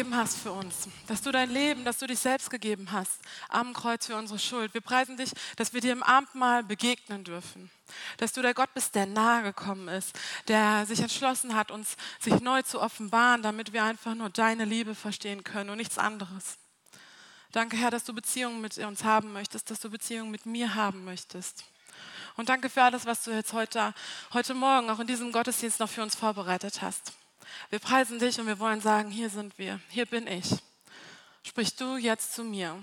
gegeben hast für uns, dass du dein Leben, dass du dich selbst gegeben hast am Kreuz für unsere Schuld. Wir preisen dich, dass wir dir im Abendmahl begegnen dürfen, dass du der Gott bist, der nahe gekommen ist, der sich entschlossen hat, uns sich neu zu offenbaren, damit wir einfach nur deine Liebe verstehen können und nichts anderes. Danke, Herr, dass du Beziehungen mit uns haben möchtest, dass du Beziehungen mit mir haben möchtest. Und danke für alles, was du jetzt heute, heute Morgen, auch in diesem Gottesdienst noch für uns vorbereitet hast. Wir preisen dich und wir wollen sagen, hier sind wir, hier bin ich. Sprich du jetzt zu mir.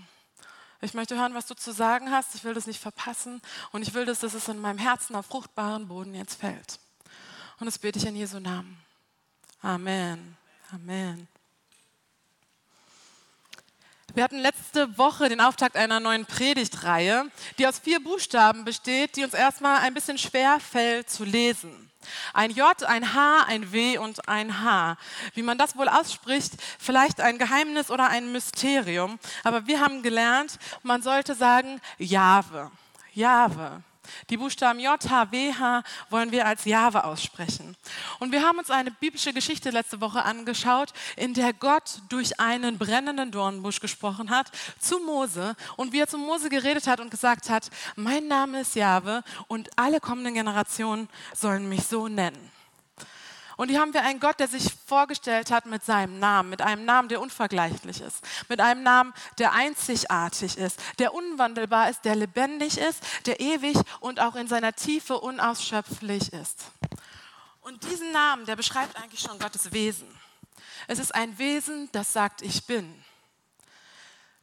Ich möchte hören, was du zu sagen hast. Ich will das nicht verpassen und ich will, dass es in meinem Herzen auf fruchtbaren Boden jetzt fällt. Und das bete ich in Jesu Namen. Amen. Amen. Wir hatten letzte Woche den Auftakt einer neuen Predigtreihe, die aus vier Buchstaben besteht, die uns erstmal ein bisschen schwer fällt zu lesen. Ein J, ein H, ein W und ein H. Wie man das wohl ausspricht, vielleicht ein Geheimnis oder ein Mysterium. Aber wir haben gelernt, man sollte sagen Jahwe. Jahwe. Die Buchstaben J, H, W, H wollen wir als Jahwe aussprechen. Und wir haben uns eine biblische Geschichte letzte Woche angeschaut, in der Gott durch einen brennenden Dornbusch gesprochen hat zu Mose und wie er zu Mose geredet hat und gesagt hat, mein Name ist Jahwe und alle kommenden Generationen sollen mich so nennen. Und hier haben wir einen Gott, der sich vorgestellt hat mit seinem Namen, mit einem Namen, der unvergleichlich ist, mit einem Namen, der einzigartig ist, der unwandelbar ist, der lebendig ist, der ewig und auch in seiner Tiefe unausschöpflich ist. Und diesen Namen, der beschreibt eigentlich schon Gottes Wesen. Es ist ein Wesen, das sagt, ich bin.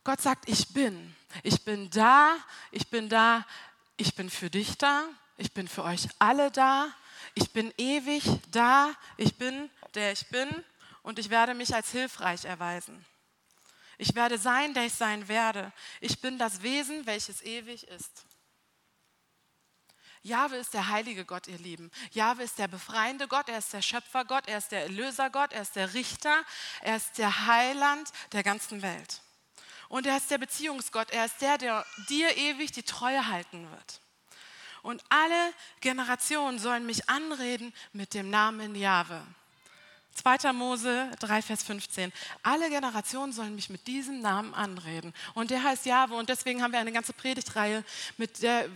Gott sagt, ich bin. Ich bin da, ich bin da, ich bin für dich da, ich bin für euch alle da, ich bin ewig da, ich bin der ich bin und ich werde mich als hilfreich erweisen. Ich werde sein, der ich sein werde. Ich bin das Wesen, welches ewig ist. Jahwe ist der heilige Gott, ihr Lieben. Jahwe ist der befreiende Gott, er ist der Schöpfergott, er ist der Erlösergott, er ist der Richter, er ist der Heiland der ganzen Welt. Und er ist der Beziehungsgott, er ist der, der dir ewig die Treue halten wird. Und alle Generationen sollen mich anreden mit dem Namen Jahwe. 2. Mose 3, Vers 15. Alle Generationen sollen mich mit diesem Namen anreden. Und der heißt Jahwe. Und deswegen haben wir eine ganze Predigtreihe, der,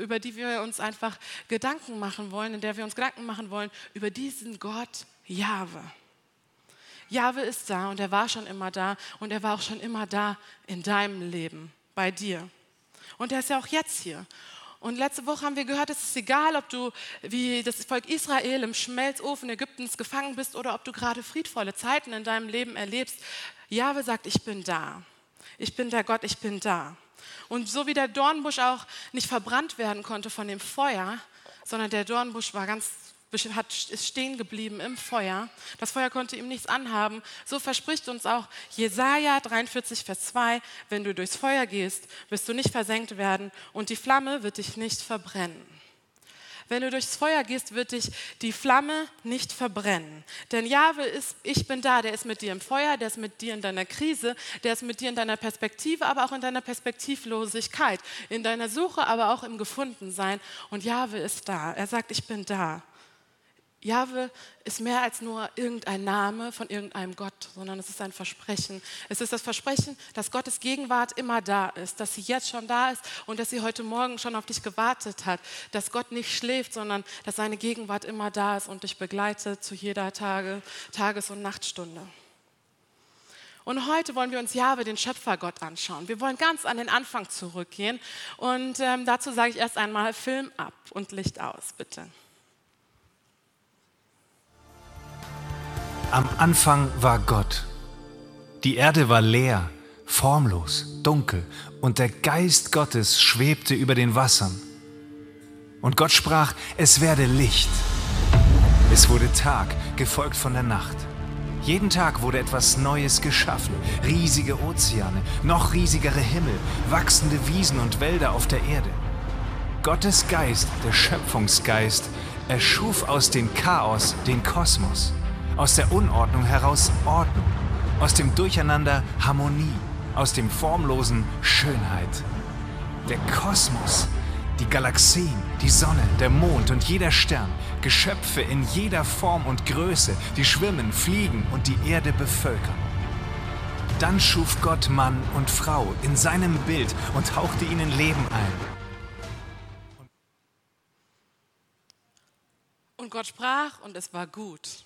über die wir uns einfach Gedanken machen wollen, in der wir uns Gedanken machen wollen über diesen Gott Jahwe. Jahwe ist da und er war schon immer da und er war auch schon immer da in deinem Leben, bei dir. Und er ist ja auch jetzt hier. Und letzte Woche haben wir gehört, es ist egal, ob du wie das Volk Israel im Schmelzofen Ägyptens gefangen bist oder ob du gerade friedvolle Zeiten in deinem Leben erlebst. Jahwe sagt, ich bin da. Ich bin der Gott, ich bin da. Und so wie der Dornbusch auch nicht verbrannt werden konnte von dem Feuer, sondern der Dornbusch war ganz ist stehen geblieben im Feuer. Das Feuer konnte ihm nichts anhaben. So verspricht uns auch Jesaja 43, Vers 2, wenn du durchs Feuer gehst, wirst du nicht versenkt werden und die Flamme wird dich nicht verbrennen. Wenn du durchs Feuer gehst, wird dich die Flamme nicht verbrennen. Denn Jahwe ist, ich bin da, der ist mit dir im Feuer, der ist mit dir in deiner Krise, der ist mit dir in deiner Perspektive, aber auch in deiner Perspektivlosigkeit, in deiner Suche, aber auch im Gefundensein. Und Jahwe ist da. Er sagt, ich bin da. Jahwe ist mehr als nur irgendein Name von irgendeinem Gott, sondern es ist ein Versprechen. Es ist das Versprechen, dass Gottes Gegenwart immer da ist, dass sie jetzt schon da ist und dass sie heute Morgen schon auf dich gewartet hat, dass Gott nicht schläft, sondern dass seine Gegenwart immer da ist und dich begleitet zu jeder Tage, Tages- und Nachtstunde. Und heute wollen wir uns Jahwe, den Schöpfergott, anschauen. Wir wollen ganz an den Anfang zurückgehen und ähm, dazu sage ich erst einmal Film ab und Licht aus, bitte. Am Anfang war Gott. Die Erde war leer, formlos, dunkel, und der Geist Gottes schwebte über den Wassern. Und Gott sprach, es werde Licht. Es wurde Tag, gefolgt von der Nacht. Jeden Tag wurde etwas Neues geschaffen. Riesige Ozeane, noch riesigere Himmel, wachsende Wiesen und Wälder auf der Erde. Gottes Geist, der Schöpfungsgeist, erschuf aus dem Chaos den Kosmos. Aus der Unordnung heraus Ordnung, aus dem Durcheinander Harmonie, aus dem Formlosen Schönheit. Der Kosmos, die Galaxien, die Sonne, der Mond und jeder Stern, Geschöpfe in jeder Form und Größe, die schwimmen, fliegen und die Erde bevölkern. Dann schuf Gott Mann und Frau in seinem Bild und hauchte ihnen Leben ein. Und Gott sprach und es war gut.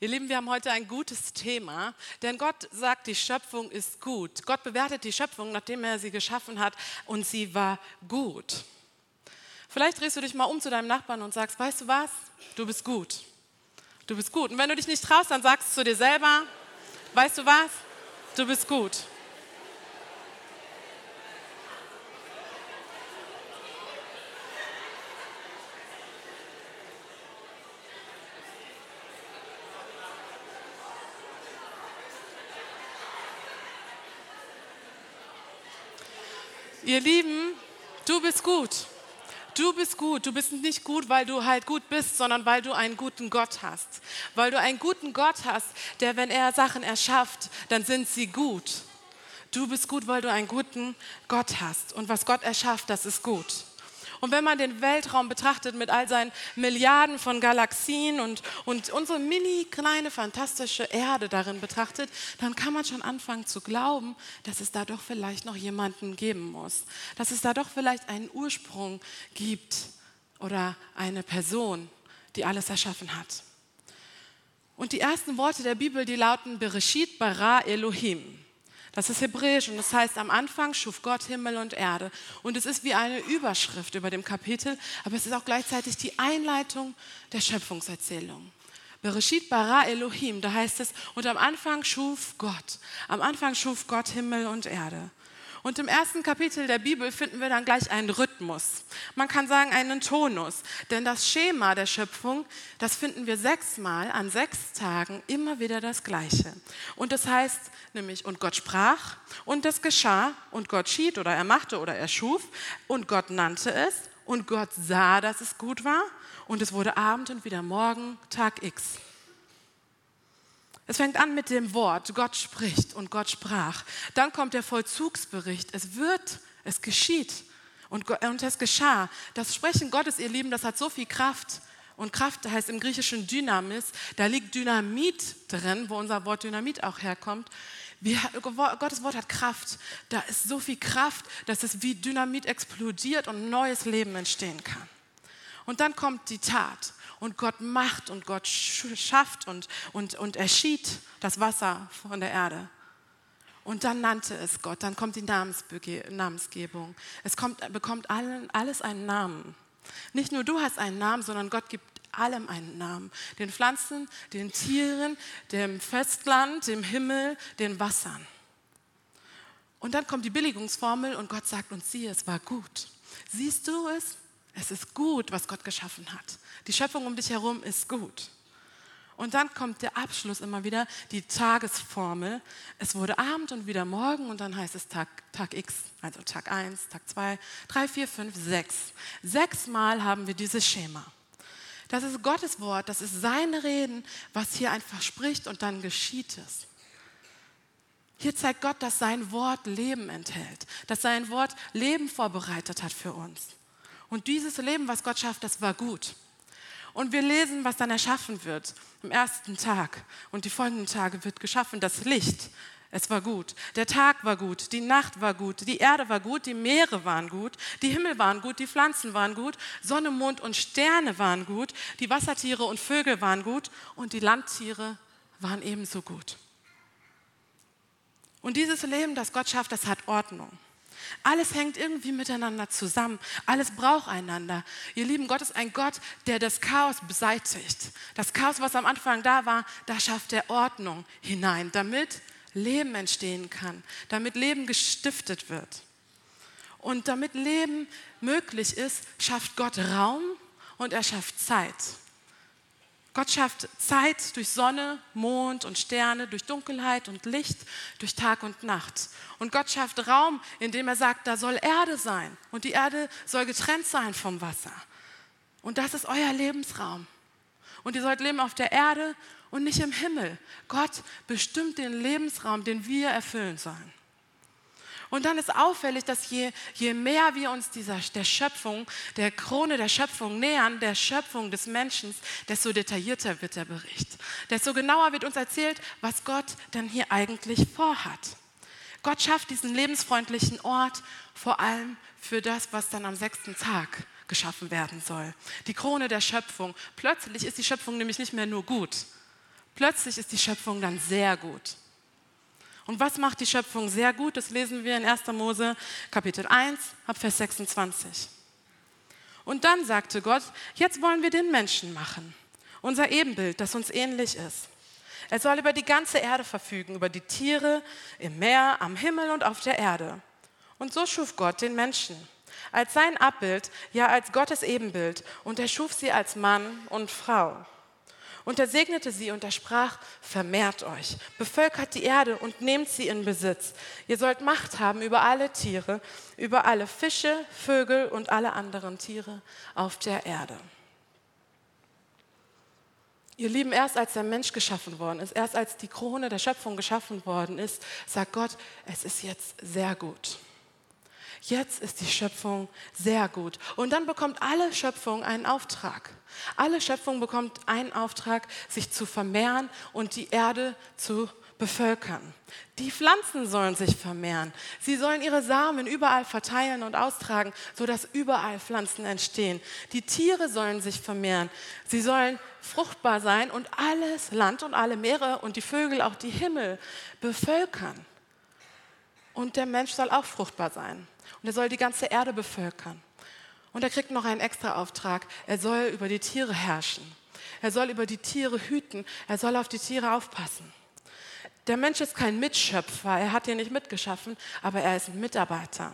Ihr Lieben, wir haben heute ein gutes Thema, denn Gott sagt, die Schöpfung ist gut. Gott bewertet die Schöpfung, nachdem er sie geschaffen hat, und sie war gut. Vielleicht drehst du dich mal um zu deinem Nachbarn und sagst, weißt du was? Du bist gut. Du bist gut. Und wenn du dich nicht traust, dann sagst du zu dir selber, weißt du was? Du bist gut. Ihr Lieben, du bist gut. Du bist gut. Du bist nicht gut, weil du halt gut bist, sondern weil du einen guten Gott hast. Weil du einen guten Gott hast, der, wenn er Sachen erschafft, dann sind sie gut. Du bist gut, weil du einen guten Gott hast. Und was Gott erschafft, das ist gut. Und wenn man den Weltraum betrachtet mit all seinen Milliarden von Galaxien und, und unsere mini kleine fantastische Erde darin betrachtet, dann kann man schon anfangen zu glauben, dass es da doch vielleicht noch jemanden geben muss. Dass es da doch vielleicht einen Ursprung gibt oder eine Person, die alles erschaffen hat. Und die ersten Worte der Bibel, die lauten Bereshit bara Elohim. Das ist hebräisch und das heißt, am Anfang schuf Gott Himmel und Erde. Und es ist wie eine Überschrift über dem Kapitel, aber es ist auch gleichzeitig die Einleitung der Schöpfungserzählung. Bereshit bara Elohim, da heißt es, und am Anfang schuf Gott. Am Anfang schuf Gott Himmel und Erde. Und im ersten Kapitel der Bibel finden wir dann gleich einen Rhythmus. Man kann sagen einen Tonus. Denn das Schema der Schöpfung, das finden wir sechsmal an sechs Tagen immer wieder das Gleiche. Und das heißt nämlich, und Gott sprach und das geschah und Gott schied oder er machte oder er schuf und Gott nannte es und Gott sah, dass es gut war und es wurde Abend und wieder Morgen, Tag X. Es fängt an mit dem Wort, Gott spricht und Gott sprach. Dann kommt der Vollzugsbericht, es wird, es geschieht und, und es geschah. Das Sprechen Gottes, ihr Lieben, das hat so viel Kraft. Und Kraft heißt im Griechischen Dynamis, da liegt Dynamit drin, wo unser Wort Dynamit auch herkommt. Wir, Gottes Wort hat Kraft. Da ist so viel Kraft, dass es wie Dynamit explodiert und neues Leben entstehen kann. Und dann kommt die Tat und Gott macht und Gott schafft und, und, und erschied das Wasser von der Erde. Und dann nannte es Gott, dann kommt die Namensgebung. Es kommt, bekommt allen, alles einen Namen. Nicht nur du hast einen Namen, sondern Gott gibt allem einen Namen. Den Pflanzen, den Tieren, dem Festland, dem Himmel, den Wassern. Und dann kommt die Billigungsformel und Gott sagt uns, siehe, es war gut. Siehst du es? Es ist gut, was Gott geschaffen hat. Die Schöpfung um dich herum ist gut. Und dann kommt der Abschluss immer wieder, die Tagesformel. Es wurde Abend und wieder Morgen und dann heißt es Tag, Tag X, also Tag 1, Tag 2, 3, 4, 5, 6. Sechsmal haben wir dieses Schema. Das ist Gottes Wort, das ist sein Reden, was hier einfach spricht und dann geschieht es. Hier zeigt Gott, dass sein Wort Leben enthält, dass sein Wort Leben vorbereitet hat für uns. Und dieses Leben, was Gott schafft, das war gut. Und wir lesen, was dann erschaffen wird am ersten Tag. Und die folgenden Tage wird geschaffen das Licht. Es war gut. Der Tag war gut, die Nacht war gut, die Erde war gut, die Meere waren gut, die Himmel waren gut, die Pflanzen waren gut, Sonne, Mond und Sterne waren gut, die Wassertiere und Vögel waren gut und die Landtiere waren ebenso gut. Und dieses Leben, das Gott schafft, das hat Ordnung. Alles hängt irgendwie miteinander zusammen. Alles braucht einander. Ihr Lieben, Gott ist ein Gott, der das Chaos beseitigt. Das Chaos, was am Anfang da war, da schafft er Ordnung hinein, damit Leben entstehen kann, damit Leben gestiftet wird. Und damit Leben möglich ist, schafft Gott Raum und er schafft Zeit. Gott schafft Zeit durch Sonne, Mond und Sterne, durch Dunkelheit und Licht, durch Tag und Nacht. Und Gott schafft Raum, indem er sagt, da soll Erde sein. Und die Erde soll getrennt sein vom Wasser. Und das ist euer Lebensraum. Und ihr sollt leben auf der Erde und nicht im Himmel. Gott bestimmt den Lebensraum, den wir erfüllen sollen. Und dann ist auffällig, dass je, je mehr wir uns dieser, der Schöpfung, der Krone der Schöpfung nähern, der Schöpfung des Menschen, desto detaillierter wird der Bericht. Desto genauer wird uns erzählt, was Gott denn hier eigentlich vorhat. Gott schafft diesen lebensfreundlichen Ort vor allem für das, was dann am sechsten Tag geschaffen werden soll. Die Krone der Schöpfung. Plötzlich ist die Schöpfung nämlich nicht mehr nur gut. Plötzlich ist die Schöpfung dann sehr gut. Und was macht die Schöpfung sehr gut? Das lesen wir in 1. Mose Kapitel 1 ab Vers 26. Und dann sagte Gott, jetzt wollen wir den Menschen machen, unser Ebenbild, das uns ähnlich ist. Er soll über die ganze Erde verfügen, über die Tiere im Meer, am Himmel und auf der Erde. Und so schuf Gott den Menschen als sein Abbild, ja als Gottes Ebenbild. Und er schuf sie als Mann und Frau. Und er segnete sie und er sprach, vermehrt euch, bevölkert die Erde und nehmt sie in Besitz. Ihr sollt Macht haben über alle Tiere, über alle Fische, Vögel und alle anderen Tiere auf der Erde. Ihr Lieben, erst als der Mensch geschaffen worden ist, erst als die Krone der Schöpfung geschaffen worden ist, sagt Gott, es ist jetzt sehr gut. Jetzt ist die Schöpfung sehr gut. Und dann bekommt alle Schöpfung einen Auftrag. Alle Schöpfung bekommt einen Auftrag, sich zu vermehren und die Erde zu bevölkern. Die Pflanzen sollen sich vermehren. Sie sollen ihre Samen überall verteilen und austragen, sodass überall Pflanzen entstehen. Die Tiere sollen sich vermehren. Sie sollen fruchtbar sein und alles Land und alle Meere und die Vögel, auch die Himmel bevölkern. Und der Mensch soll auch fruchtbar sein. Und er soll die ganze Erde bevölkern. Und er kriegt noch einen extra Auftrag. Er soll über die Tiere herrschen. Er soll über die Tiere hüten. Er soll auf die Tiere aufpassen. Der Mensch ist kein Mitschöpfer. Er hat hier nicht mitgeschaffen, aber er ist ein Mitarbeiter.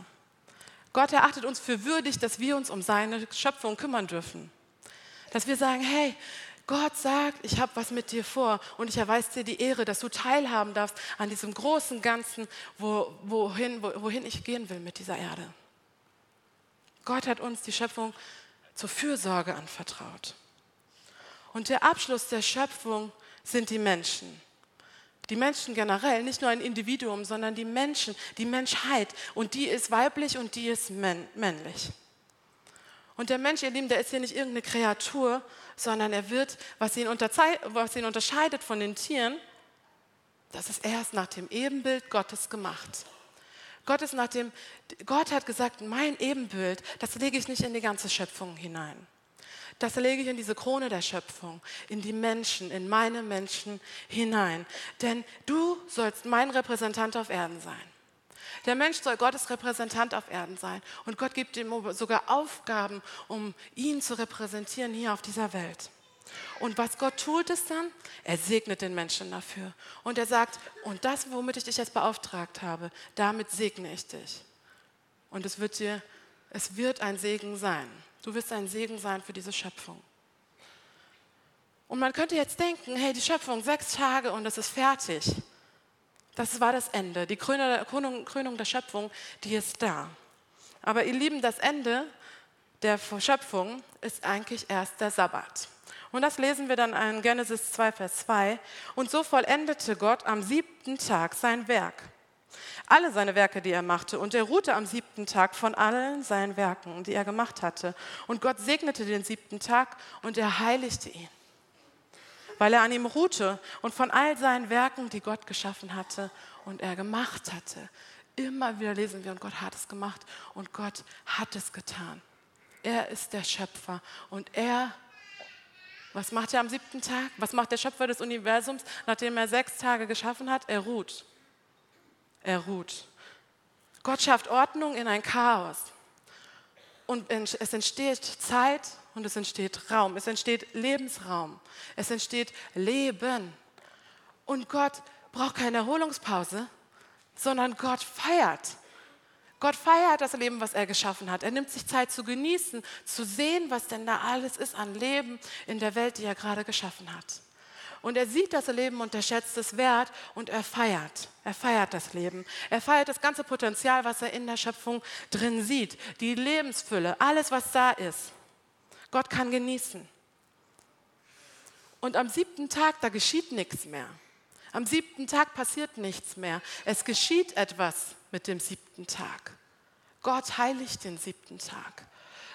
Gott erachtet uns für würdig, dass wir uns um seine Schöpfung kümmern dürfen. Dass wir sagen, hey, Gott sagt, ich habe was mit dir vor und ich erweise dir die Ehre, dass du teilhaben darfst an diesem großen Ganzen, wo, wohin, wohin ich gehen will mit dieser Erde. Gott hat uns die Schöpfung zur Fürsorge anvertraut. Und der Abschluss der Schöpfung sind die Menschen. Die Menschen generell, nicht nur ein Individuum, sondern die Menschen, die Menschheit. Und die ist weiblich und die ist männlich. Und der Mensch, ihr Lieben, der ist hier nicht irgendeine Kreatur, sondern er wird, was ihn, was ihn unterscheidet von den Tieren, das ist erst nach dem Ebenbild Gottes gemacht. Gott, ist nach dem, Gott hat gesagt, mein Ebenbild, das lege ich nicht in die ganze Schöpfung hinein. Das lege ich in diese Krone der Schöpfung, in die Menschen, in meine Menschen hinein. Denn du sollst mein Repräsentant auf Erden sein. Der Mensch soll Gottes Repräsentant auf Erden sein. Und Gott gibt ihm sogar Aufgaben, um ihn zu repräsentieren hier auf dieser Welt. Und was Gott tut ist dann, er segnet den Menschen dafür. Und er sagt, und das, womit ich dich jetzt beauftragt habe, damit segne ich dich. Und es wird dir, es wird ein Segen sein. Du wirst ein Segen sein für diese Schöpfung. Und man könnte jetzt denken, hey, die Schöpfung, sechs Tage und es ist fertig. Das war das Ende. Die Krönung, Krönung der Schöpfung, die ist da. Aber ihr Lieben, das Ende der Schöpfung ist eigentlich erst der Sabbat. Und das lesen wir dann in Genesis 2, Vers 2. Und so vollendete Gott am siebten Tag sein Werk. Alle seine Werke, die er machte. Und er ruhte am siebten Tag von allen seinen Werken, die er gemacht hatte. Und Gott segnete den siebten Tag und er heiligte ihn weil er an ihm ruhte und von all seinen Werken, die Gott geschaffen hatte und er gemacht hatte. Immer wieder lesen wir, und Gott hat es gemacht und Gott hat es getan. Er ist der Schöpfer und er, was macht er am siebten Tag? Was macht der Schöpfer des Universums, nachdem er sechs Tage geschaffen hat? Er ruht. Er ruht. Gott schafft Ordnung in ein Chaos. Und es entsteht Zeit und es entsteht Raum, es entsteht Lebensraum, es entsteht Leben. Und Gott braucht keine Erholungspause, sondern Gott feiert. Gott feiert das Leben, was er geschaffen hat. Er nimmt sich Zeit zu genießen, zu sehen, was denn da alles ist an Leben in der Welt, die er gerade geschaffen hat. Und er sieht das Leben und er schätzt es wert und er feiert. Er feiert das Leben. Er feiert das ganze Potenzial, was er in der Schöpfung drin sieht. Die Lebensfülle, alles, was da ist. Gott kann genießen. Und am siebten Tag, da geschieht nichts mehr. Am siebten Tag passiert nichts mehr. Es geschieht etwas mit dem siebten Tag. Gott heiligt den siebten Tag.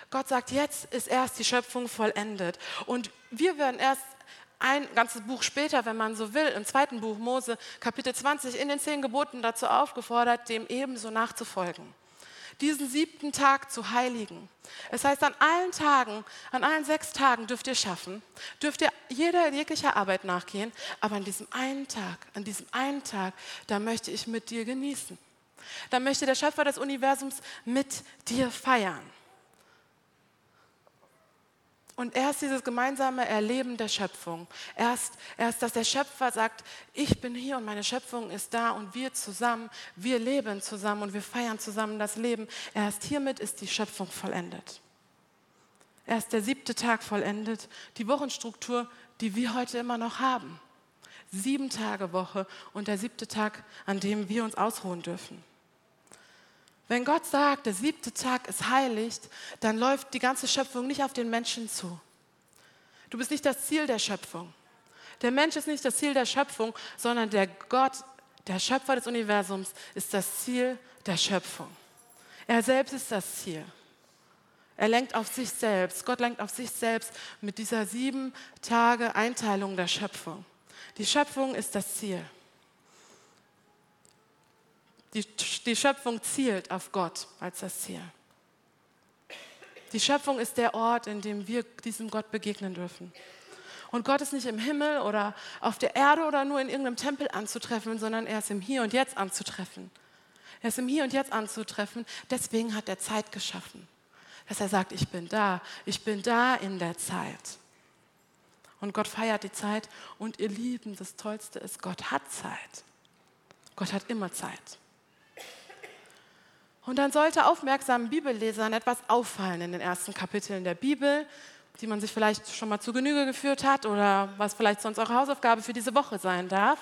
Gott sagt, jetzt ist erst die Schöpfung vollendet. Und wir werden erst ein ganzes Buch später, wenn man so will, im zweiten Buch Mose, Kapitel 20, in den zehn Geboten dazu aufgefordert, dem ebenso nachzufolgen diesen siebten Tag zu heiligen. Es heißt, an allen Tagen, an allen sechs Tagen dürft ihr schaffen, dürft ihr jeder jeglicher Arbeit nachgehen, aber an diesem einen Tag, an diesem einen Tag, da möchte ich mit dir genießen. Da möchte der Schöpfer des Universums mit dir feiern. Und erst dieses gemeinsame Erleben der Schöpfung, erst, erst, dass der Schöpfer sagt, ich bin hier und meine Schöpfung ist da und wir zusammen, wir leben zusammen und wir feiern zusammen das Leben. Erst hiermit ist die Schöpfung vollendet. Erst der siebte Tag vollendet, die Wochenstruktur, die wir heute immer noch haben. Sieben Tage Woche und der siebte Tag, an dem wir uns ausruhen dürfen. Wenn Gott sagt, der siebte Tag ist heilig, dann läuft die ganze Schöpfung nicht auf den Menschen zu. Du bist nicht das Ziel der Schöpfung. Der Mensch ist nicht das Ziel der Schöpfung, sondern der Gott, der Schöpfer des Universums, ist das Ziel der Schöpfung. Er selbst ist das Ziel. Er lenkt auf sich selbst. Gott lenkt auf sich selbst mit dieser sieben Tage Einteilung der Schöpfung. Die Schöpfung ist das Ziel. Die, die Schöpfung zielt auf Gott als das Ziel. Die Schöpfung ist der Ort, in dem wir diesem Gott begegnen dürfen. Und Gott ist nicht im Himmel oder auf der Erde oder nur in irgendeinem Tempel anzutreffen, sondern er ist im Hier und Jetzt anzutreffen. Er ist im Hier und Jetzt anzutreffen. Deswegen hat er Zeit geschaffen. Dass er sagt, ich bin da, ich bin da in der Zeit. Und Gott feiert die Zeit. Und ihr Lieben, das Tollste ist, Gott hat Zeit. Gott hat immer Zeit. Und dann sollte aufmerksamen Bibellesern etwas auffallen in den ersten Kapiteln der Bibel, die man sich vielleicht schon mal zu Genüge geführt hat oder was vielleicht sonst eure Hausaufgabe für diese Woche sein darf.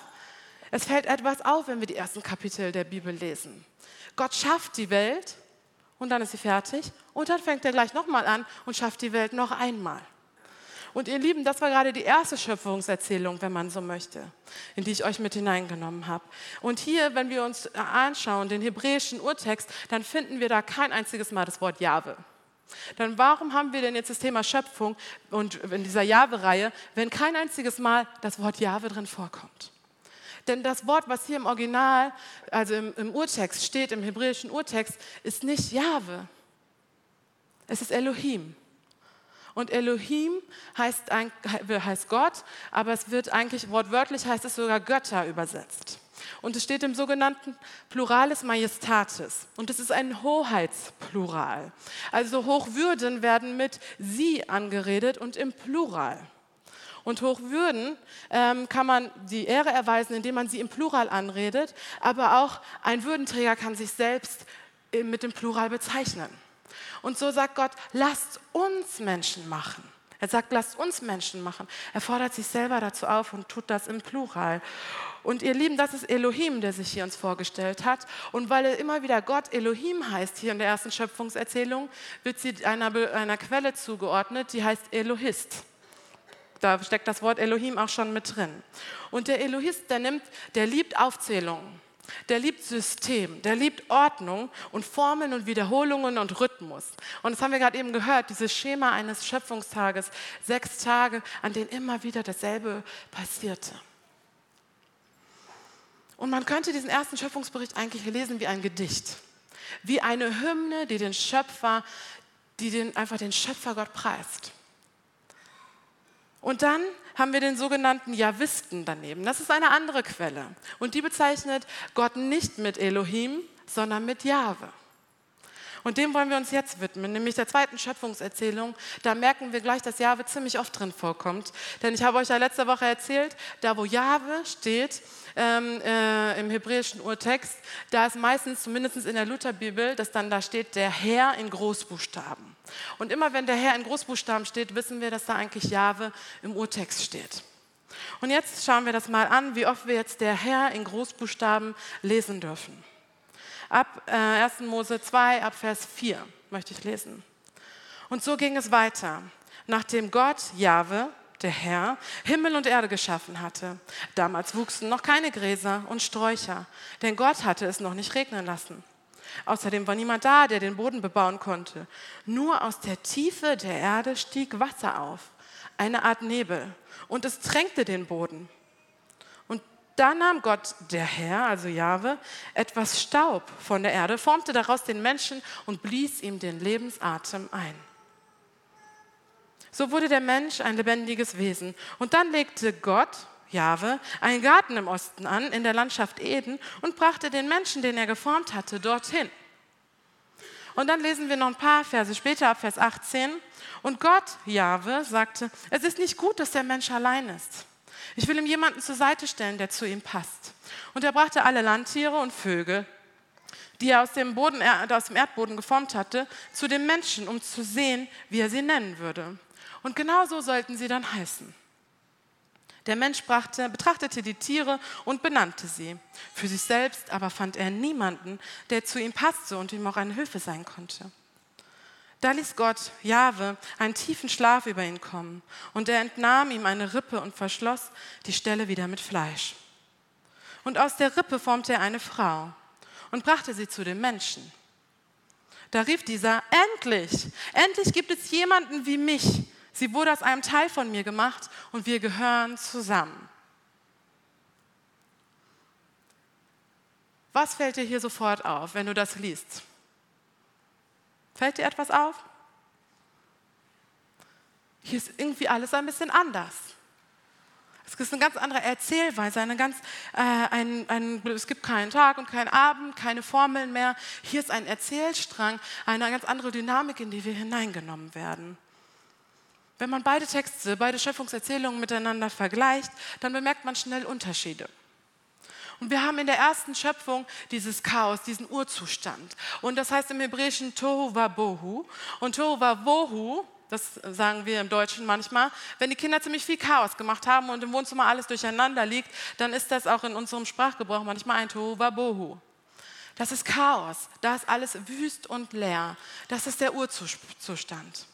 Es fällt etwas auf, wenn wir die ersten Kapitel der Bibel lesen. Gott schafft die Welt und dann ist sie fertig und dann fängt er gleich nochmal an und schafft die Welt noch einmal. Und ihr Lieben, das war gerade die erste Schöpfungserzählung, wenn man so möchte, in die ich euch mit hineingenommen habe. Und hier, wenn wir uns anschauen, den hebräischen Urtext, dann finden wir da kein einziges Mal das Wort Jahwe. Dann warum haben wir denn jetzt das Thema Schöpfung und in dieser Jahwe-Reihe, wenn kein einziges Mal das Wort Jahwe drin vorkommt? Denn das Wort, was hier im Original, also im, im Urtext steht, im hebräischen Urtext, ist nicht Jahwe. Es ist Elohim. Und Elohim heißt, heißt Gott, aber es wird eigentlich, wortwörtlich heißt es sogar Götter übersetzt. Und es steht im sogenannten Pluralis Majestatis. Und es ist ein Hoheitsplural. Also Hochwürden werden mit sie angeredet und im Plural. Und Hochwürden ähm, kann man die Ehre erweisen, indem man sie im Plural anredet, aber auch ein Würdenträger kann sich selbst äh, mit dem Plural bezeichnen. Und so sagt Gott, lasst uns Menschen machen. Er sagt, lasst uns Menschen machen. Er fordert sich selber dazu auf und tut das im Plural. Und ihr Lieben, das ist Elohim, der sich hier uns vorgestellt hat. Und weil er immer wieder Gott Elohim heißt, hier in der ersten Schöpfungserzählung, wird sie einer, einer Quelle zugeordnet, die heißt Elohist. Da steckt das Wort Elohim auch schon mit drin. Und der Elohist, der nimmt, der liebt Aufzählungen. Der liebt System, der liebt Ordnung und Formeln und Wiederholungen und Rhythmus. Und das haben wir gerade eben gehört, dieses Schema eines Schöpfungstages, sechs Tage, an denen immer wieder dasselbe passierte. Und man könnte diesen ersten Schöpfungsbericht eigentlich lesen wie ein Gedicht, wie eine Hymne, die den Schöpfer, die den, einfach den Schöpfergott preist. Und dann haben wir den sogenannten Javisten daneben. Das ist eine andere Quelle. Und die bezeichnet Gott nicht mit Elohim, sondern mit Jahwe. Und dem wollen wir uns jetzt widmen, nämlich der zweiten Schöpfungserzählung. Da merken wir gleich, dass Jahwe ziemlich oft drin vorkommt. Denn ich habe euch ja letzte Woche erzählt, da wo Jahwe steht ähm, äh, im hebräischen Urtext, da ist meistens, zumindest in der Lutherbibel, dass dann da steht, der Herr in Großbuchstaben. Und immer wenn der Herr in Großbuchstaben steht, wissen wir, dass da eigentlich Jahwe im Urtext steht. Und jetzt schauen wir das mal an, wie oft wir jetzt der Herr in Großbuchstaben lesen dürfen ab äh, 1. Mose 2, ab Vers 4 möchte ich lesen. Und so ging es weiter. Nachdem Gott, Jahwe, der Herr, Himmel und Erde geschaffen hatte. Damals wuchsen noch keine Gräser und Sträucher, denn Gott hatte es noch nicht regnen lassen. Außerdem war niemand da, der den Boden bebauen konnte. Nur aus der Tiefe der Erde stieg Wasser auf, eine Art Nebel, und es tränkte den Boden. Da nahm Gott, der Herr, also Jahwe, etwas Staub von der Erde, formte daraus den Menschen und blies ihm den Lebensatem ein. So wurde der Mensch ein lebendiges Wesen. Und dann legte Gott, Jahwe, einen Garten im Osten an, in der Landschaft Eden, und brachte den Menschen, den er geformt hatte, dorthin. Und dann lesen wir noch ein paar Verse später, ab Vers 18. Und Gott, Jahwe, sagte, es ist nicht gut, dass der Mensch allein ist. Ich will ihm jemanden zur Seite stellen, der zu ihm passt. Und er brachte alle Landtiere und Vögel, die er aus dem, Boden, aus dem Erdboden geformt hatte, zu dem Menschen, um zu sehen, wie er sie nennen würde. Und genau so sollten sie dann heißen. Der Mensch brachte, betrachtete die Tiere und benannte sie. Für sich selbst aber fand er niemanden, der zu ihm passte und ihm auch eine Hilfe sein konnte. Da ließ Gott, Jahwe, einen tiefen Schlaf über ihn kommen und er entnahm ihm eine Rippe und verschloss die Stelle wieder mit Fleisch. Und aus der Rippe formte er eine Frau und brachte sie zu dem Menschen. Da rief dieser, endlich, endlich gibt es jemanden wie mich, Sie wurde aus einem Teil von mir gemacht und wir gehören zusammen. Was fällt dir hier sofort auf, wenn du das liest? Fällt dir etwas auf? Hier ist irgendwie alles ein bisschen anders. Es ist eine ganz andere Erzählweise, eine ganz, äh, ein, ein, es gibt keinen Tag und keinen Abend, keine Formeln mehr. Hier ist ein Erzählstrang, eine ganz andere Dynamik, in die wir hineingenommen werden. Wenn man beide Texte, beide Schöpfungserzählungen miteinander vergleicht, dann bemerkt man schnell Unterschiede. Und wir haben in der ersten Schöpfung dieses Chaos, diesen Urzustand. Und das heißt im Hebräischen Tohu Wabohu. Und Tohu Wabohu, das sagen wir im Deutschen manchmal, wenn die Kinder ziemlich viel Chaos gemacht haben und im Wohnzimmer alles durcheinander liegt, dann ist das auch in unserem Sprachgebrauch manchmal ein Tohu Wabohu. Das ist Chaos, da ist alles wüst und leer. Das ist der Urzustand.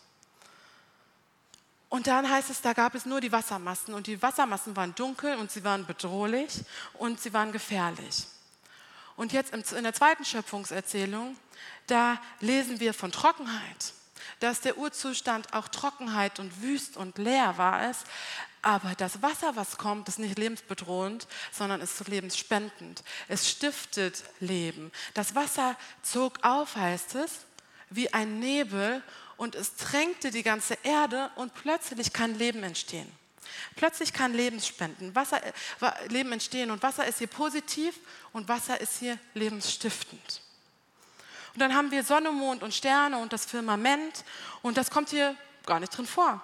Und dann heißt es, da gab es nur die Wassermassen und die Wassermassen waren dunkel und sie waren bedrohlich und sie waren gefährlich. Und jetzt in der zweiten Schöpfungserzählung, da lesen wir von Trockenheit, dass der Urzustand auch Trockenheit und wüst und leer war es, aber das Wasser, was kommt, ist nicht lebensbedrohend, sondern ist lebensspendend. Es stiftet Leben. Das Wasser zog auf, heißt es, wie ein Nebel und es tränkte die ganze Erde und plötzlich kann Leben entstehen. Plötzlich kann Leben spenden, Wasser, äh, Leben entstehen und Wasser ist hier positiv und Wasser ist hier lebensstiftend. Und dann haben wir Sonne, Mond und Sterne und das Firmament und das kommt hier gar nicht drin vor.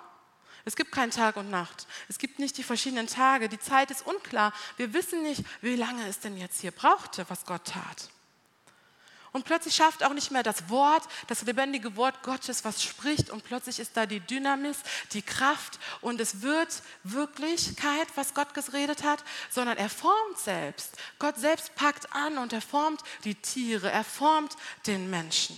Es gibt keinen Tag und Nacht. Es gibt nicht die verschiedenen Tage. Die Zeit ist unklar. Wir wissen nicht, wie lange es denn jetzt hier brauchte, was Gott tat. Und plötzlich schafft auch nicht mehr das Wort, das lebendige Wort Gottes, was spricht. Und plötzlich ist da die Dynamis, die Kraft. Und es wird Wirklichkeit, was Gott geredet hat, sondern er formt selbst. Gott selbst packt an und er formt die Tiere, er formt den Menschen.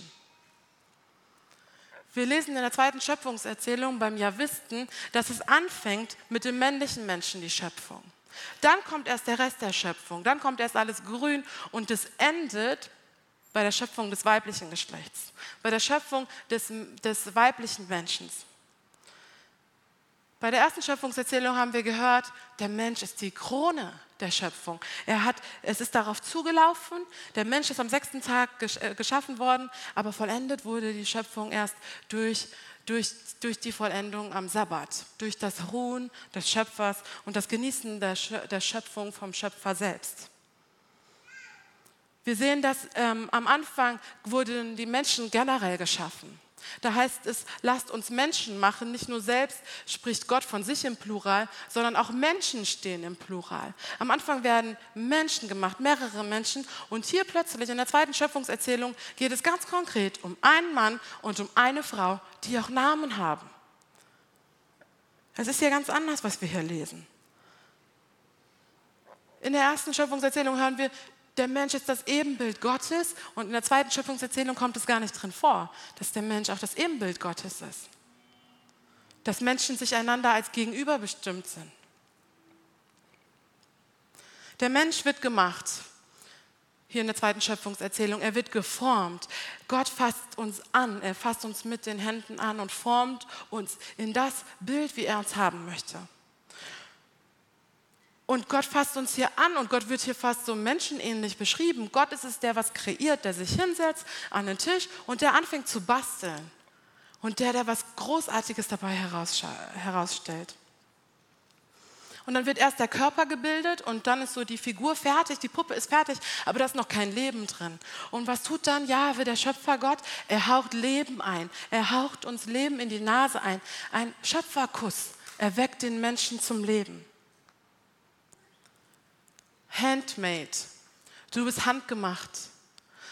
Wir lesen in der zweiten Schöpfungserzählung beim Javisten, dass es anfängt mit dem männlichen Menschen, die Schöpfung. Dann kommt erst der Rest der Schöpfung, dann kommt erst alles grün und es endet bei der Schöpfung des weiblichen Geschlechts, bei der Schöpfung des, des weiblichen Menschen. Bei der ersten Schöpfungserzählung haben wir gehört, der Mensch ist die Krone der Schöpfung. Er hat, es ist darauf zugelaufen, der Mensch ist am sechsten Tag äh, geschaffen worden, aber vollendet wurde die Schöpfung erst durch, durch, durch die Vollendung am Sabbat, durch das Ruhen des Schöpfers und das Genießen der, der Schöpfung vom Schöpfer selbst. Wir sehen, dass ähm, am Anfang wurden die Menschen generell geschaffen. Da heißt es, lasst uns Menschen machen. Nicht nur selbst spricht Gott von sich im Plural, sondern auch Menschen stehen im Plural. Am Anfang werden Menschen gemacht, mehrere Menschen. Und hier plötzlich in der zweiten Schöpfungserzählung geht es ganz konkret um einen Mann und um eine Frau, die auch Namen haben. Es ist ja ganz anders, was wir hier lesen. In der ersten Schöpfungserzählung hören wir, der Mensch ist das Ebenbild Gottes und in der zweiten Schöpfungserzählung kommt es gar nicht drin vor, dass der Mensch auch das Ebenbild Gottes ist. dass Menschen sich einander als Gegenüber bestimmt sind. Der Mensch wird gemacht. Hier in der zweiten Schöpfungserzählung, er wird geformt. Gott fasst uns an, er fasst uns mit den Händen an und formt uns in das Bild, wie er uns haben möchte. Und Gott fasst uns hier an und Gott wird hier fast so menschenähnlich beschrieben. Gott ist es, der was kreiert, der sich hinsetzt an den Tisch und der anfängt zu basteln. Und der, der was Großartiges dabei herausstellt. Und dann wird erst der Körper gebildet und dann ist so die Figur fertig, die Puppe ist fertig, aber da ist noch kein Leben drin. Und was tut dann Jahwe, der Schöpfer Gott? Er haucht Leben ein. Er haucht uns Leben in die Nase ein. Ein Schöpferkuss erweckt den Menschen zum Leben. Handmade. Du bist handgemacht.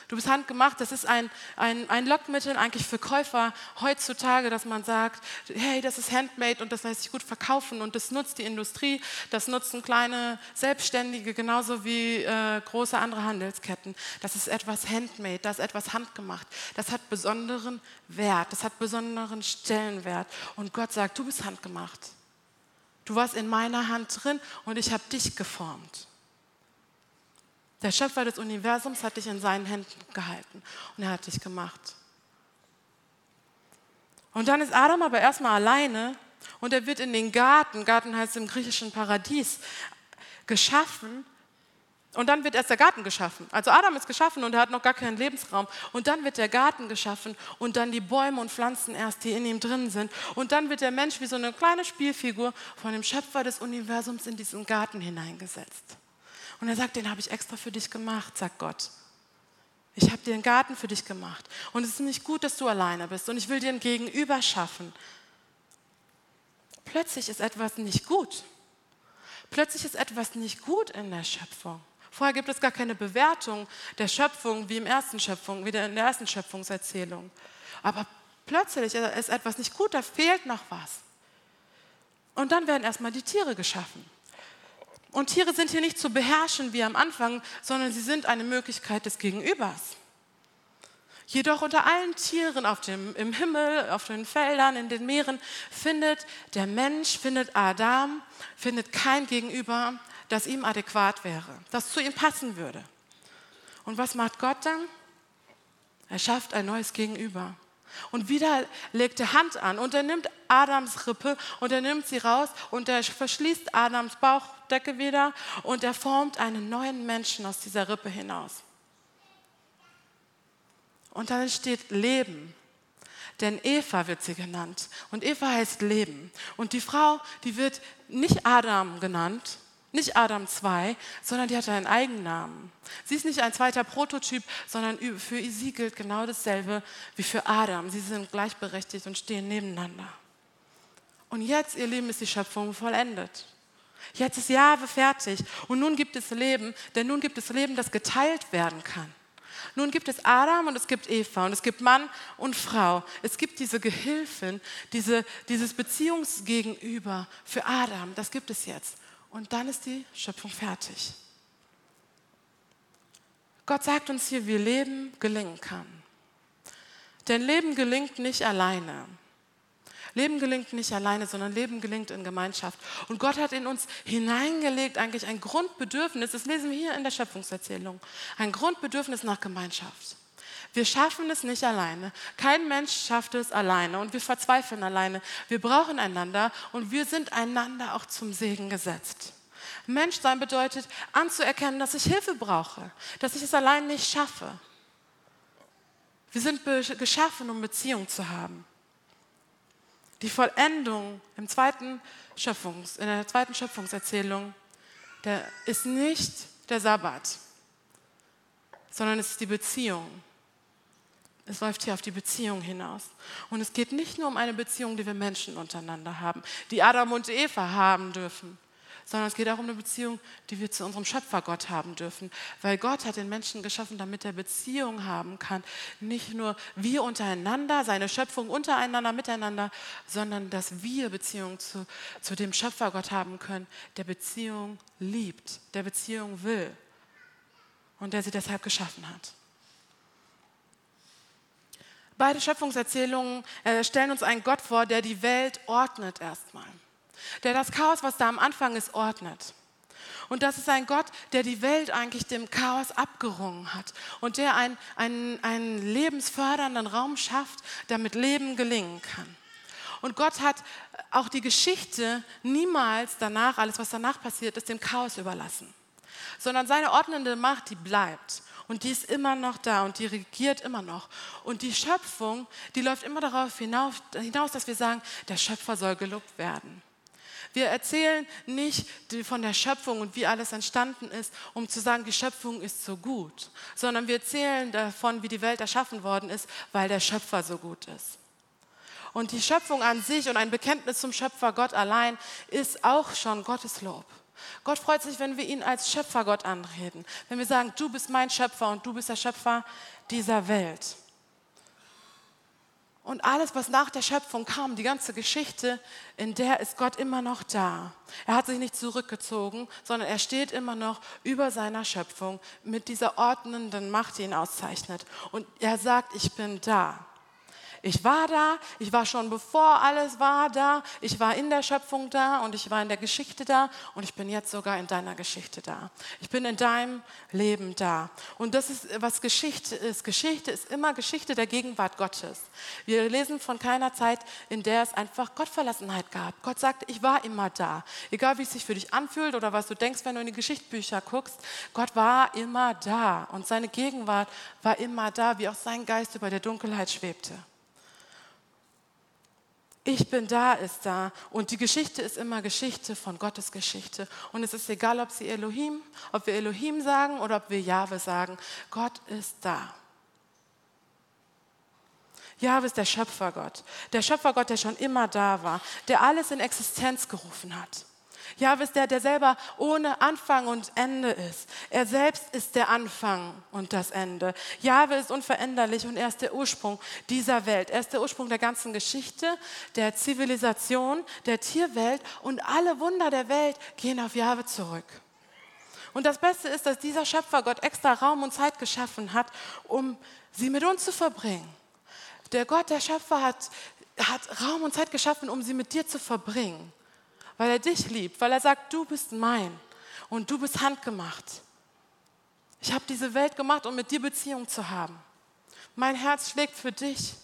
Du bist handgemacht, das ist ein, ein, ein Lockmittel eigentlich für Käufer heutzutage, dass man sagt, hey, das ist handmade und das lässt sich gut verkaufen und das nutzt die Industrie, das nutzen kleine Selbstständige genauso wie äh, große andere Handelsketten. Das ist etwas handmade, das ist etwas handgemacht. Das hat besonderen Wert, das hat besonderen Stellenwert. Und Gott sagt, du bist handgemacht. Du warst in meiner Hand drin und ich habe dich geformt. Der Schöpfer des Universums hat dich in seinen Händen gehalten und er hat dich gemacht. Und dann ist Adam aber erstmal alleine und er wird in den Garten, Garten heißt im griechischen Paradies, geschaffen. Und dann wird erst der Garten geschaffen. Also Adam ist geschaffen und er hat noch gar keinen Lebensraum. Und dann wird der Garten geschaffen und dann die Bäume und Pflanzen erst, die in ihm drin sind. Und dann wird der Mensch wie so eine kleine Spielfigur von dem Schöpfer des Universums in diesen Garten hineingesetzt. Und er sagt, den habe ich extra für dich gemacht, sagt Gott. Ich habe dir einen Garten für dich gemacht. Und es ist nicht gut, dass du alleine bist. Und ich will dir ein Gegenüber schaffen. Plötzlich ist etwas nicht gut. Plötzlich ist etwas nicht gut in der Schöpfung. Vorher gibt es gar keine Bewertung der Schöpfung wie im ersten Schöpfung, wie in der ersten Schöpfungserzählung. Aber plötzlich ist etwas nicht gut, da fehlt noch was. Und dann werden erstmal die Tiere geschaffen. Und Tiere sind hier nicht zu beherrschen wie am Anfang, sondern sie sind eine Möglichkeit des Gegenübers. Jedoch unter allen Tieren auf dem, im Himmel, auf den Feldern, in den Meeren findet der Mensch, findet Adam, findet kein Gegenüber, das ihm adäquat wäre, das zu ihm passen würde. Und was macht Gott dann? Er schafft ein neues Gegenüber. Und wieder legt er Hand an und er nimmt Adams Rippe und er nimmt sie raus und er verschließt Adams Bauchdecke wieder und er formt einen neuen Menschen aus dieser Rippe hinaus. Und dann entsteht Leben. Denn Eva wird sie genannt. Und Eva heißt Leben. Und die Frau, die wird nicht Adam genannt, nicht Adam 2, sondern die hat einen Eigennamen. Sie ist nicht ein zweiter Prototyp, sondern für sie gilt genau dasselbe wie für Adam. Sie sind gleichberechtigt und stehen nebeneinander. Und jetzt, ihr Leben, ist die Schöpfung vollendet. Jetzt ist Jahwe fertig. Und nun gibt es Leben, denn nun gibt es Leben, das geteilt werden kann. Nun gibt es Adam und es gibt Eva und es gibt Mann und Frau. Es gibt diese Gehilfen, diese, dieses Beziehungsgegenüber für Adam. Das gibt es jetzt und dann ist die Schöpfung fertig. Gott sagt uns hier, wie Leben gelingen kann. Denn Leben gelingt nicht alleine. Leben gelingt nicht alleine, sondern Leben gelingt in Gemeinschaft. Und Gott hat in uns hineingelegt eigentlich ein Grundbedürfnis, das lesen wir hier in der Schöpfungserzählung, ein Grundbedürfnis nach Gemeinschaft. Wir schaffen es nicht alleine. Kein Mensch schafft es alleine und wir verzweifeln alleine. Wir brauchen einander und wir sind einander auch zum Segen gesetzt. Menschsein bedeutet anzuerkennen, dass ich Hilfe brauche, dass ich es allein nicht schaffe. Wir sind geschaffen, um Beziehung zu haben. Die Vollendung im zweiten Schöpfungs, in der zweiten Schöpfungserzählung der ist nicht der Sabbat, sondern es ist die Beziehung. Es läuft hier auf die Beziehung hinaus. Und es geht nicht nur um eine Beziehung, die wir Menschen untereinander haben, die Adam und Eva haben dürfen, sondern es geht auch um eine Beziehung, die wir zu unserem Schöpfergott haben dürfen. Weil Gott hat den Menschen geschaffen, damit er Beziehung haben kann. Nicht nur wir untereinander, seine Schöpfung untereinander, miteinander, sondern dass wir Beziehung zu, zu dem Schöpfergott haben können, der Beziehung liebt, der Beziehung will und der sie deshalb geschaffen hat. Beide Schöpfungserzählungen äh, stellen uns einen Gott vor, der die Welt ordnet erstmal. Der das Chaos, was da am Anfang ist, ordnet. Und das ist ein Gott, der die Welt eigentlich dem Chaos abgerungen hat und der einen, einen, einen lebensfördernden Raum schafft, damit Leben gelingen kann. Und Gott hat auch die Geschichte niemals danach, alles was danach passiert ist, dem Chaos überlassen, sondern seine ordnende Macht, die bleibt. Und die ist immer noch da und die regiert immer noch. Und die Schöpfung, die läuft immer darauf hinaus, dass wir sagen, der Schöpfer soll gelobt werden. Wir erzählen nicht von der Schöpfung und wie alles entstanden ist, um zu sagen, die Schöpfung ist so gut, sondern wir erzählen davon, wie die Welt erschaffen worden ist, weil der Schöpfer so gut ist. Und die Schöpfung an sich und ein Bekenntnis zum Schöpfer Gott allein ist auch schon Gottes Lob. Gott freut sich, wenn wir ihn als Schöpfergott anreden, wenn wir sagen, du bist mein Schöpfer und du bist der Schöpfer dieser Welt. Und alles, was nach der Schöpfung kam, die ganze Geschichte, in der ist Gott immer noch da. Er hat sich nicht zurückgezogen, sondern er steht immer noch über seiner Schöpfung mit dieser ordnenden Macht, die ihn auszeichnet. Und er sagt, ich bin da. Ich war da, ich war schon bevor alles war da, ich war in der Schöpfung da und ich war in der Geschichte da und ich bin jetzt sogar in deiner Geschichte da. Ich bin in deinem Leben da. Und das ist, was Geschichte ist. Geschichte ist immer Geschichte der Gegenwart Gottes. Wir lesen von keiner Zeit, in der es einfach Gottverlassenheit gab. Gott sagt, ich war immer da. Egal wie es sich für dich anfühlt oder was du denkst, wenn du in die Geschichtsbücher guckst, Gott war immer da und seine Gegenwart war immer da, wie auch sein Geist über der Dunkelheit schwebte. Ich bin da ist da. Und die Geschichte ist immer Geschichte von Gottes Geschichte. Und es ist egal, ob sie Elohim, ob wir Elohim sagen oder ob wir Jahwe sagen. Gott ist da. Jahwe ist der Schöpfergott. Der Schöpfergott, der schon immer da war, der alles in Existenz gerufen hat. Jahwe ist der, der selber ohne Anfang und Ende ist. Er selbst ist der Anfang und das Ende. Jahwe ist unveränderlich und er ist der Ursprung dieser Welt. Er ist der Ursprung der ganzen Geschichte, der Zivilisation, der Tierwelt und alle Wunder der Welt gehen auf Jahwe zurück. Und das Beste ist, dass dieser Schöpfer Gott extra Raum und Zeit geschaffen hat, um sie mit uns zu verbringen. Der Gott, der Schöpfer, hat, hat Raum und Zeit geschaffen, um sie mit dir zu verbringen weil er dich liebt, weil er sagt, du bist mein und du bist handgemacht. Ich habe diese Welt gemacht, um mit dir Beziehung zu haben. Mein Herz schlägt für dich.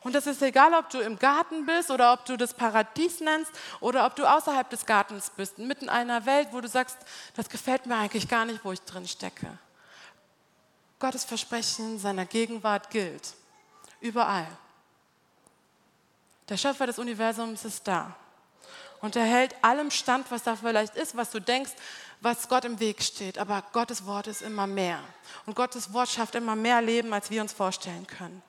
Und das ist egal, ob du im Garten bist oder ob du das Paradies nennst oder ob du außerhalb des Gartens bist, mitten in einer Welt, wo du sagst, das gefällt mir eigentlich gar nicht, wo ich drin stecke. Gottes Versprechen seiner Gegenwart gilt. Überall. Der Schöpfer des Universums ist da. Und er hält allem stand, was da vielleicht ist, was du denkst, was Gott im Weg steht. Aber Gottes Wort ist immer mehr. Und Gottes Wort schafft immer mehr Leben, als wir uns vorstellen können.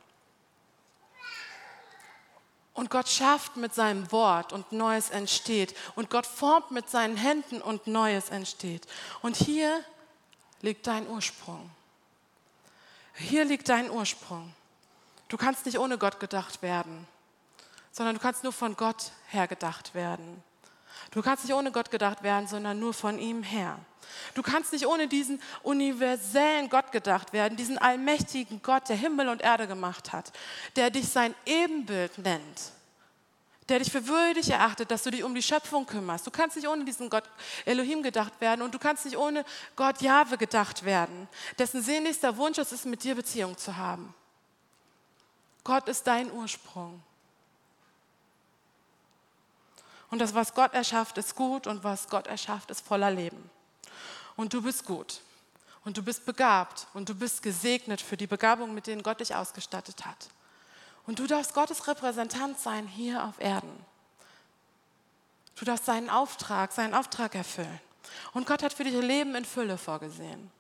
Und Gott schafft mit seinem Wort und Neues entsteht. Und Gott formt mit seinen Händen und Neues entsteht. Und hier liegt dein Ursprung. Hier liegt dein Ursprung. Du kannst nicht ohne Gott gedacht werden sondern du kannst nur von Gott her gedacht werden. Du kannst nicht ohne Gott gedacht werden, sondern nur von ihm her. Du kannst nicht ohne diesen universellen Gott gedacht werden, diesen allmächtigen Gott, der Himmel und Erde gemacht hat, der dich sein Ebenbild nennt, der dich für würdig erachtet, dass du dich um die Schöpfung kümmerst. Du kannst nicht ohne diesen Gott Elohim gedacht werden und du kannst nicht ohne Gott Jahwe gedacht werden, dessen sehnlichster Wunsch es ist, mit dir Beziehung zu haben. Gott ist dein Ursprung. Und das, was Gott erschafft, ist gut und was Gott erschafft, ist voller Leben. Und du bist gut. Und du bist begabt und du bist gesegnet für die Begabung, mit denen Gott dich ausgestattet hat. Und du darfst Gottes Repräsentant sein hier auf Erden. Du darfst seinen Auftrag, seinen Auftrag erfüllen. Und Gott hat für dich Leben in Fülle vorgesehen.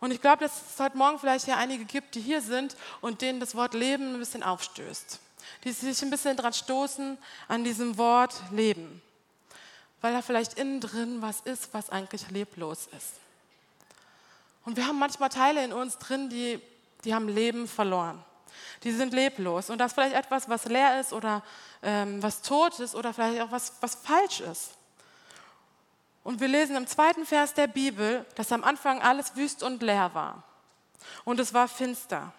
Und ich glaube, dass es heute Morgen vielleicht hier einige gibt, die hier sind und denen das Wort Leben ein bisschen aufstößt die sich ein bisschen dran stoßen an diesem Wort Leben, weil da vielleicht innen drin was ist, was eigentlich leblos ist. Und wir haben manchmal Teile in uns drin, die, die haben Leben verloren. Die sind leblos. Und das ist vielleicht etwas, was leer ist oder ähm, was tot ist oder vielleicht auch was, was falsch ist. Und wir lesen im zweiten Vers der Bibel, dass am Anfang alles wüst und leer war. Und es war finster.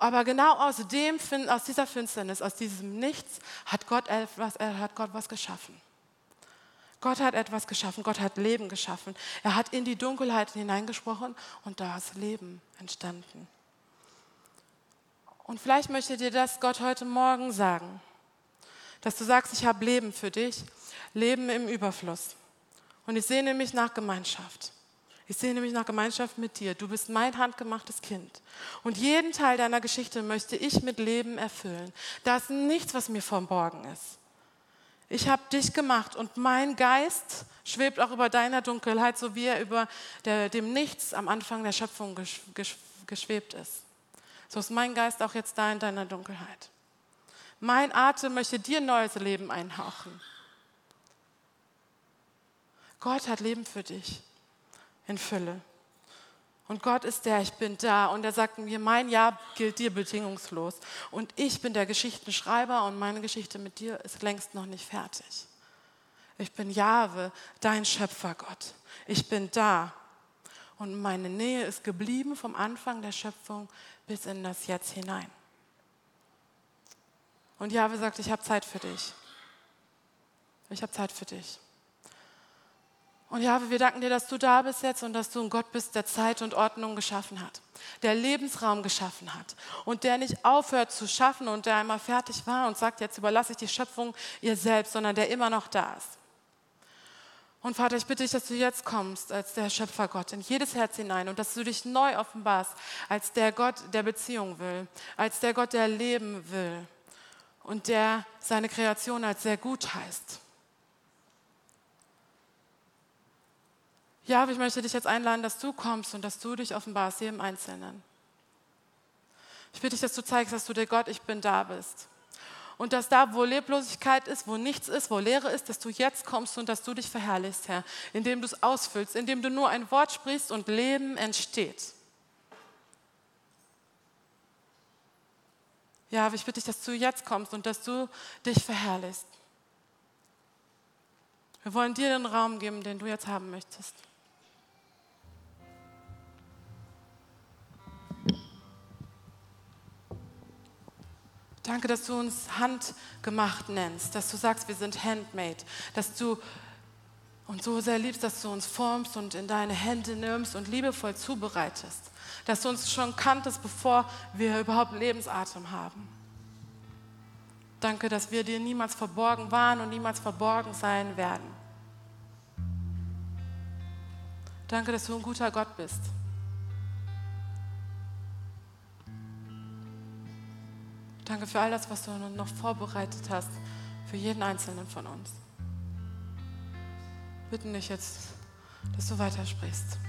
Aber genau aus, dem, aus dieser Finsternis, aus diesem Nichts, hat Gott, etwas, hat Gott was geschaffen. Gott hat etwas geschaffen, Gott hat Leben geschaffen. Er hat in die Dunkelheit hineingesprochen und da ist Leben entstanden. Und vielleicht möchte dir das Gott heute Morgen sagen, dass du sagst, ich habe Leben für dich, Leben im Überfluss. Und ich sehne mich nach Gemeinschaft. Ich sehne mich nach Gemeinschaft mit dir. Du bist mein handgemachtes Kind. Und jeden Teil deiner Geschichte möchte ich mit Leben erfüllen. Da ist nichts, was mir verborgen ist. Ich habe dich gemacht und mein Geist schwebt auch über deiner Dunkelheit, so wie er über der, dem Nichts am Anfang der Schöpfung geschwebt ist. So ist mein Geist auch jetzt da in deiner Dunkelheit. Mein Atem möchte dir neues Leben einhauchen. Gott hat Leben für dich in Fülle. Und Gott ist der, ich bin da. Und er sagt mir, mein Ja gilt dir bedingungslos. Und ich bin der Geschichtenschreiber und meine Geschichte mit dir ist längst noch nicht fertig. Ich bin Jahwe, dein Schöpfergott. Ich bin da. Und meine Nähe ist geblieben vom Anfang der Schöpfung bis in das Jetzt hinein. Und Jahwe sagt, ich habe Zeit für dich. Ich habe Zeit für dich. Und ja, wir danken dir, dass du da bist jetzt und dass du ein Gott bist, der Zeit und Ordnung geschaffen hat, der Lebensraum geschaffen hat und der nicht aufhört zu schaffen und der einmal fertig war und sagt, jetzt überlasse ich die Schöpfung ihr selbst, sondern der immer noch da ist. Und Vater, ich bitte dich, dass du jetzt kommst als der Schöpfergott in jedes Herz hinein und dass du dich neu offenbarst als der Gott, der Beziehung will, als der Gott, der Leben will und der seine Kreation als sehr gut heißt. Ja, aber ich möchte dich jetzt einladen, dass du kommst und dass du dich offenbarst, jedem Einzelnen. Ich bitte dich, dass du zeigst, dass du der Gott, ich bin da bist. Und dass da, wo Leblosigkeit ist, wo nichts ist, wo Leere ist, dass du jetzt kommst und dass du dich verherrlichst, Herr, indem du es ausfüllst, indem du nur ein Wort sprichst und Leben entsteht. Ja, aber ich bitte dich, dass du jetzt kommst und dass du dich verherrlichst. Wir wollen dir den Raum geben, den du jetzt haben möchtest. Danke, dass du uns handgemacht nennst, dass du sagst, wir sind handmade, dass du uns so sehr liebst, dass du uns formst und in deine Hände nimmst und liebevoll zubereitest, dass du uns schon kanntest, bevor wir überhaupt Lebensatem haben. Danke, dass wir dir niemals verborgen waren und niemals verborgen sein werden. Danke, dass du ein guter Gott bist. Danke für all das, was du noch vorbereitet hast für jeden Einzelnen von uns. Bitten dich jetzt, dass du weitersprichst.